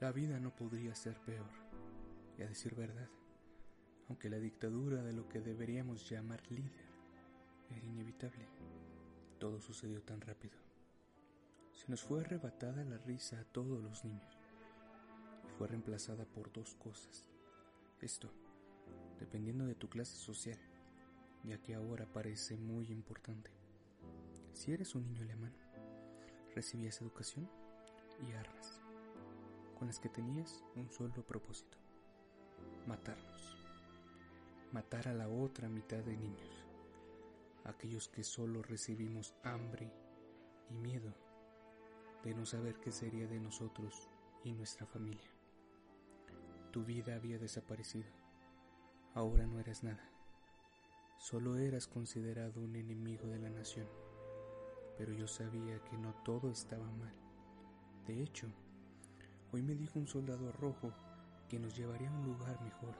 La vida no podría ser peor, y a decir verdad, aunque la dictadura de lo que deberíamos llamar líder era inevitable, todo sucedió tan rápido. Se nos fue arrebatada la risa a todos los niños y fue reemplazada por dos cosas. Esto, dependiendo de tu clase social, ya que ahora parece muy importante. Si eres un niño alemán, recibías educación y armas con las que tenías un solo propósito, matarnos, matar a la otra mitad de niños, aquellos que solo recibimos hambre y miedo de no saber qué sería de nosotros y nuestra familia. Tu vida había desaparecido, ahora no eras nada, solo eras considerado un enemigo de la nación, pero yo sabía que no todo estaba mal. De hecho, Hoy me dijo un soldado rojo que nos llevaría a un lugar mejor,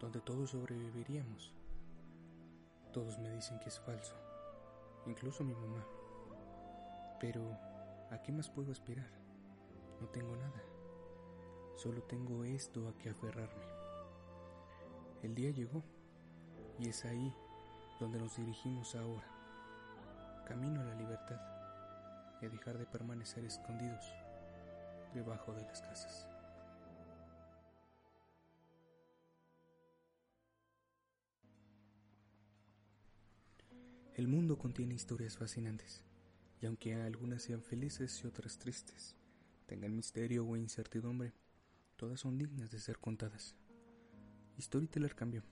donde todos sobreviviríamos. Todos me dicen que es falso, incluso mi mamá. Pero, ¿a qué más puedo aspirar? No tengo nada. Solo tengo esto a que aferrarme. El día llegó y es ahí donde nos dirigimos ahora. Camino a la libertad y a dejar de permanecer escondidos debajo de las casas. El mundo contiene historias fascinantes, y aunque algunas sean felices y otras tristes, tengan misterio o incertidumbre, todas son dignas de ser contadas. Storyteller cambió,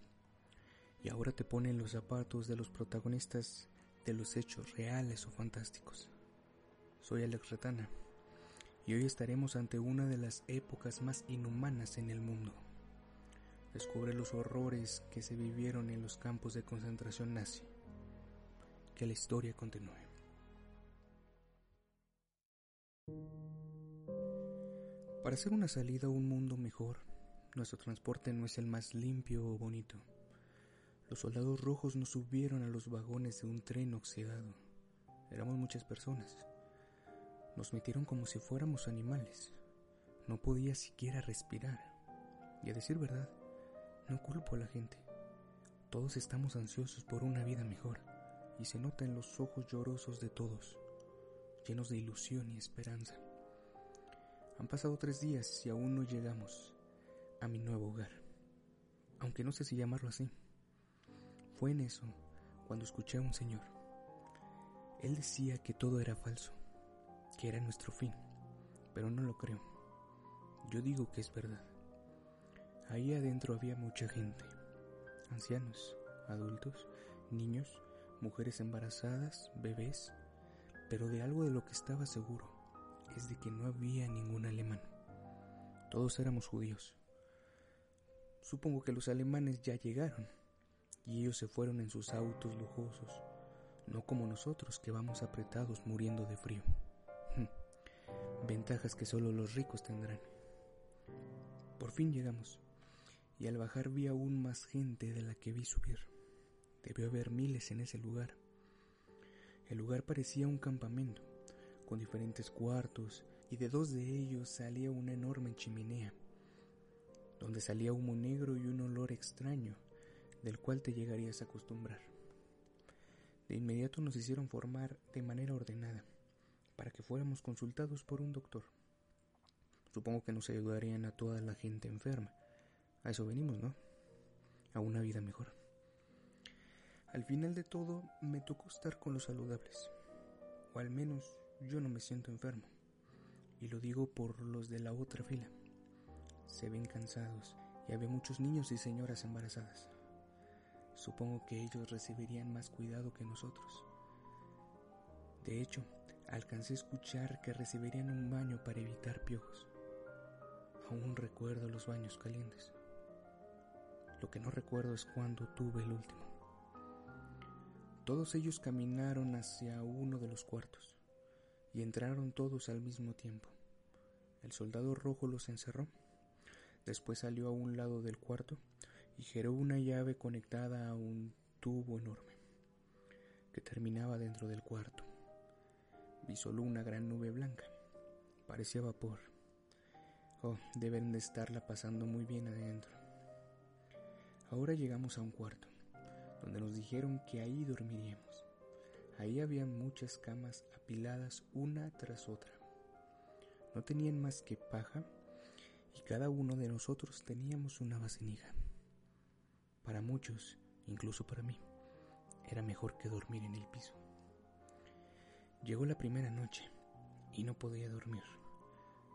y ahora te pone los zapatos de los protagonistas de los hechos reales o fantásticos. Soy Alex Retana y hoy estaremos ante una de las épocas más inhumanas en el mundo. Descubre los horrores que se vivieron en los campos de concentración nazi. Que la historia continúe. Para hacer una salida a un mundo mejor, nuestro transporte no es el más limpio o bonito. Los soldados rojos nos subieron a los vagones de un tren oxidado. Éramos muchas personas nos metieron como si fuéramos animales. No podía siquiera respirar. Y a decir verdad, no culpo a la gente. Todos estamos ansiosos por una vida mejor, y se nota en los ojos llorosos de todos, llenos de ilusión y esperanza. Han pasado tres días y aún no llegamos a mi nuevo hogar, aunque no sé si llamarlo así. Fue en eso cuando escuché a un señor. Él decía que todo era falso, que era nuestro fin, pero no lo creo. Yo digo que es verdad. Ahí adentro había mucha gente, ancianos, adultos, niños, mujeres embarazadas, bebés, pero de algo de lo que estaba seguro es de que no había ningún alemán. Todos éramos judíos. Supongo que los alemanes ya llegaron y ellos se fueron en sus autos lujosos, no como nosotros que vamos apretados muriendo de frío. Ventajas que solo los ricos tendrán. Por fin llegamos, y al bajar vi aún más gente de la que vi subir. Debió haber miles en ese lugar. El lugar parecía un campamento, con diferentes cuartos, y de dos de ellos salía una enorme chimenea, donde salía humo negro y un olor extraño, del cual te llegarías a acostumbrar. De inmediato nos hicieron formar de manera ordenada para que fuéramos consultados por un doctor. Supongo que nos ayudarían a toda la gente enferma. A eso venimos, ¿no? A una vida mejor. Al final de todo, me tocó estar con los saludables. O al menos yo no me siento enfermo. Y lo digo por los de la otra fila. Se ven cansados y había muchos niños y señoras embarazadas. Supongo que ellos recibirían más cuidado que nosotros. De hecho, alcancé a escuchar que recibirían un baño para evitar piojos. Aún recuerdo los baños calientes. Lo que no recuerdo es cuándo tuve el último. Todos ellos caminaron hacia uno de los cuartos y entraron todos al mismo tiempo. El soldado rojo los encerró. Después salió a un lado del cuarto y giró una llave conectada a un tubo enorme que terminaba dentro del cuarto. Vi solo una gran nube blanca. Parecía vapor. Oh, deben de estarla pasando muy bien adentro. Ahora llegamos a un cuarto, donde nos dijeron que ahí dormiríamos. Ahí habían muchas camas apiladas una tras otra. No tenían más que paja y cada uno de nosotros teníamos una vasenija. Para muchos, incluso para mí, era mejor que dormir en el piso. Llegó la primera noche y no podía dormir.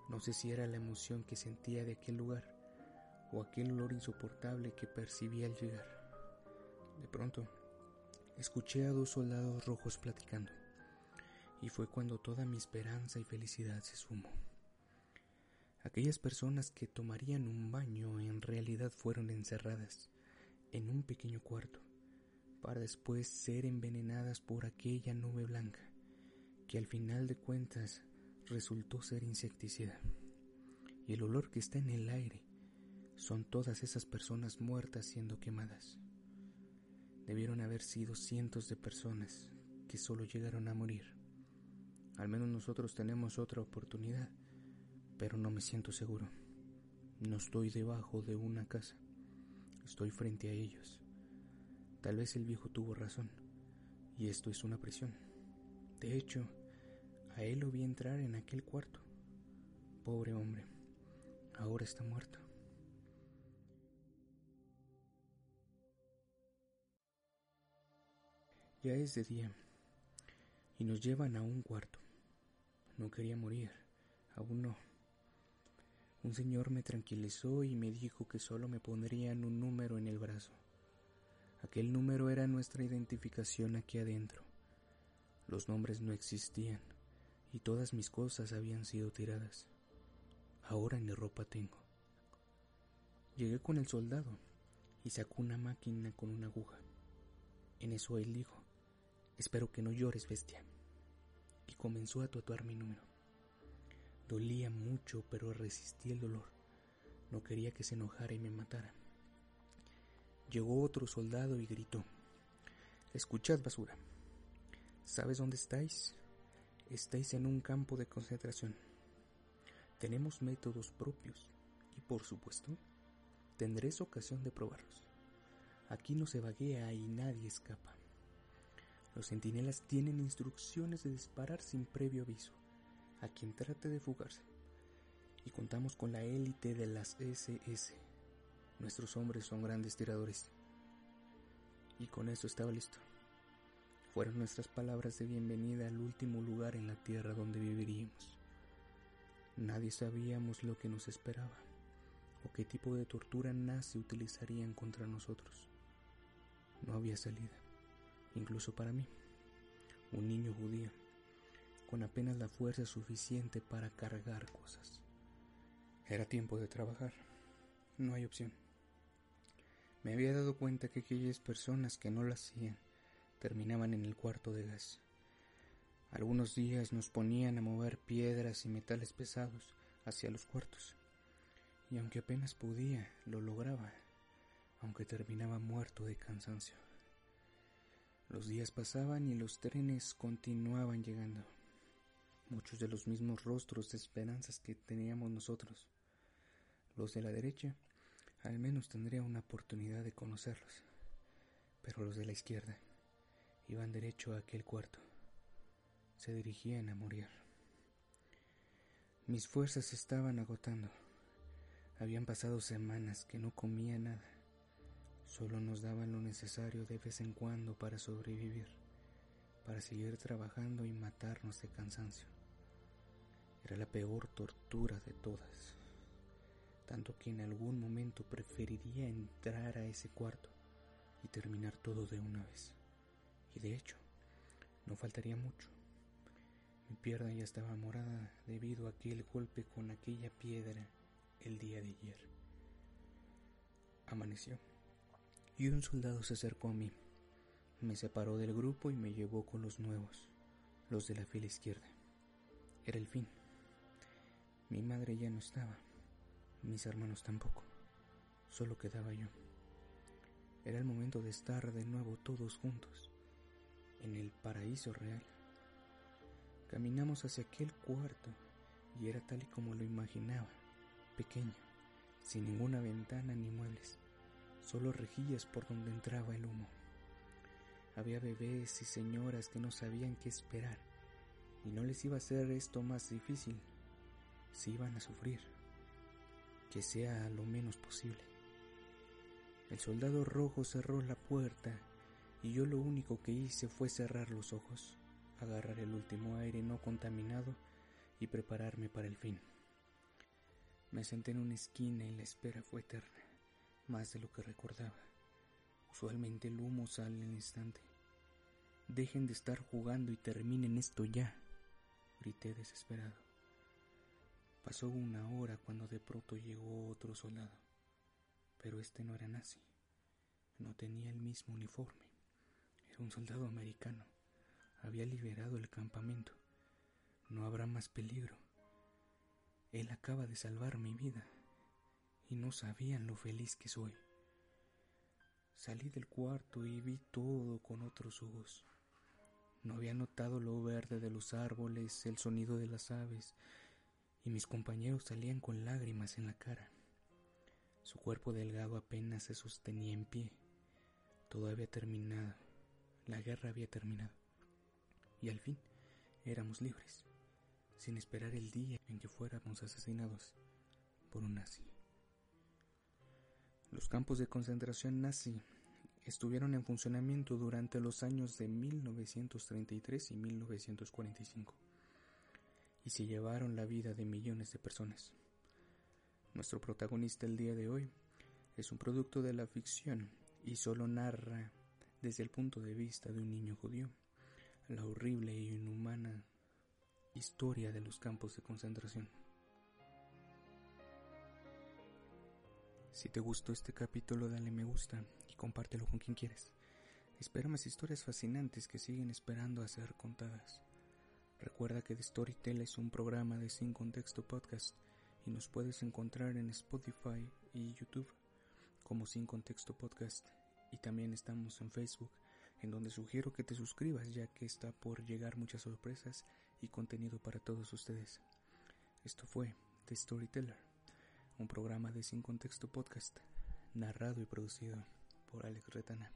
No sé si era la emoción que sentía de aquel lugar o aquel olor insoportable que percibí al llegar. De pronto, escuché a dos soldados rojos platicando y fue cuando toda mi esperanza y felicidad se sumó. Aquellas personas que tomarían un baño en realidad fueron encerradas en un pequeño cuarto para después ser envenenadas por aquella nube blanca que al final de cuentas resultó ser insecticida. Y el olor que está en el aire son todas esas personas muertas siendo quemadas. Debieron haber sido cientos de personas que solo llegaron a morir. Al menos nosotros tenemos otra oportunidad, pero no me siento seguro. No estoy debajo de una casa, estoy frente a ellos. Tal vez el viejo tuvo razón, y esto es una prisión. De hecho, a él lo vi entrar en aquel cuarto. Pobre hombre, ahora está muerto. Ya es de día y nos llevan a un cuarto. No quería morir, aún no. Un señor me tranquilizó y me dijo que solo me pondrían un número en el brazo. Aquel número era nuestra identificación aquí adentro. Los nombres no existían y todas mis cosas habían sido tiradas. Ahora ni ropa tengo. Llegué con el soldado y sacó una máquina con una aguja. En eso él dijo, espero que no llores, bestia. Y comenzó a tatuar mi número. Dolía mucho, pero resistí el dolor. No quería que se enojara y me matara. Llegó otro soldado y gritó, Escuchad, basura. ¿Sabes dónde estáis? Estáis en un campo de concentración. Tenemos métodos propios y, por supuesto, tendréis ocasión de probarlos. Aquí no se vaguea y nadie escapa. Los centinelas tienen instrucciones de disparar sin previo aviso a quien trate de fugarse. Y contamos con la élite de las SS. Nuestros hombres son grandes tiradores. Y con eso estaba listo. Fueron nuestras palabras de bienvenida al último lugar en la tierra donde viviríamos. Nadie sabíamos lo que nos esperaba o qué tipo de tortura nazi utilizarían contra nosotros. No había salida, incluso para mí, un niño judío, con apenas la fuerza suficiente para cargar cosas. Era tiempo de trabajar, no hay opción. Me había dado cuenta que aquellas personas que no lo hacían terminaban en el cuarto de gas. Algunos días nos ponían a mover piedras y metales pesados hacia los cuartos, y aunque apenas podía, lo lograba, aunque terminaba muerto de cansancio. Los días pasaban y los trenes continuaban llegando, muchos de los mismos rostros de esperanzas que teníamos nosotros. Los de la derecha, al menos tendría una oportunidad de conocerlos, pero los de la izquierda, Iban derecho a aquel cuarto. Se dirigían a morir. Mis fuerzas estaban agotando. Habían pasado semanas que no comía nada. Solo nos daban lo necesario de vez en cuando para sobrevivir, para seguir trabajando y matarnos de cansancio. Era la peor tortura de todas, tanto que en algún momento preferiría entrar a ese cuarto y terminar todo de una vez y de hecho, no faltaría mucho. Mi pierna ya estaba morada debido a aquel golpe con aquella piedra el día de ayer. Amaneció y un soldado se acercó a mí. Me separó del grupo y me llevó con los nuevos, los de la fila izquierda. Era el fin. Mi madre ya no estaba, mis hermanos tampoco, solo quedaba yo. Era el momento de estar de nuevo todos juntos, en el paraíso real. Caminamos hacia aquel cuarto y era tal y como lo imaginaba, pequeño, sin ninguna ventana ni muebles, solo rejillas por donde entraba el humo. Había bebés y señoras que no sabían qué esperar y no les iba a hacer esto más difícil, si iban a sufrir, que sea lo menos posible. El soldado rojo cerró la puerta y yo lo único que hice fue cerrar los ojos, agarrar el último aire no contaminado y prepararme para el fin. Me senté en una esquina y la espera fue eterna, más de lo que recordaba. Usualmente el humo sale al instante. Dejen de estar jugando y terminen esto ya, grité desesperado. Pasó una hora cuando de pronto llegó otro soldado pero este no era nazi. No tenía el mismo uniforme. Un soldado americano. Había liberado el campamento. No habrá más peligro. Él acaba de salvar mi vida y no sabían lo feliz que soy. Salí del cuarto y vi todo con otros ojos. No había notado lo verde de los árboles, el sonido de las aves, y mis compañeros salían con lágrimas en la cara. Su cuerpo delgado apenas se sostenía en pie. Todo había terminado. La guerra había terminado. Y al fin éramos libres, sin esperar el día en que fuéramos asesinados por un nazi. Los campos de concentración nazi estuvieron en funcionamiento durante los años de 1933 y 1945 y se llevaron la vida de millones de personas. Nuestro protagonista el día de hoy es un producto de la ficción y solo narra desde el punto de vista de un niño judío la horrible y inhumana historia de los campos de concentración. Si te gustó este capítulo, dale me gusta y compártelo con quien quieras. Espera más historias fascinantes que siguen esperando a ser contadas. Recuerda que The Storytel es un programa de Sin Contexto Podcast y nos puedes encontrar en Spotify y YouTube como Sin Contexto Podcast y también estamos en Facebook, en donde sugiero que te suscribas ya que está por llegar muchas sorpresas y contenido para todos ustedes. Esto fue The Storyteller, un programa de Sin Contexto Podcast, narrado y producido por Alex Retana.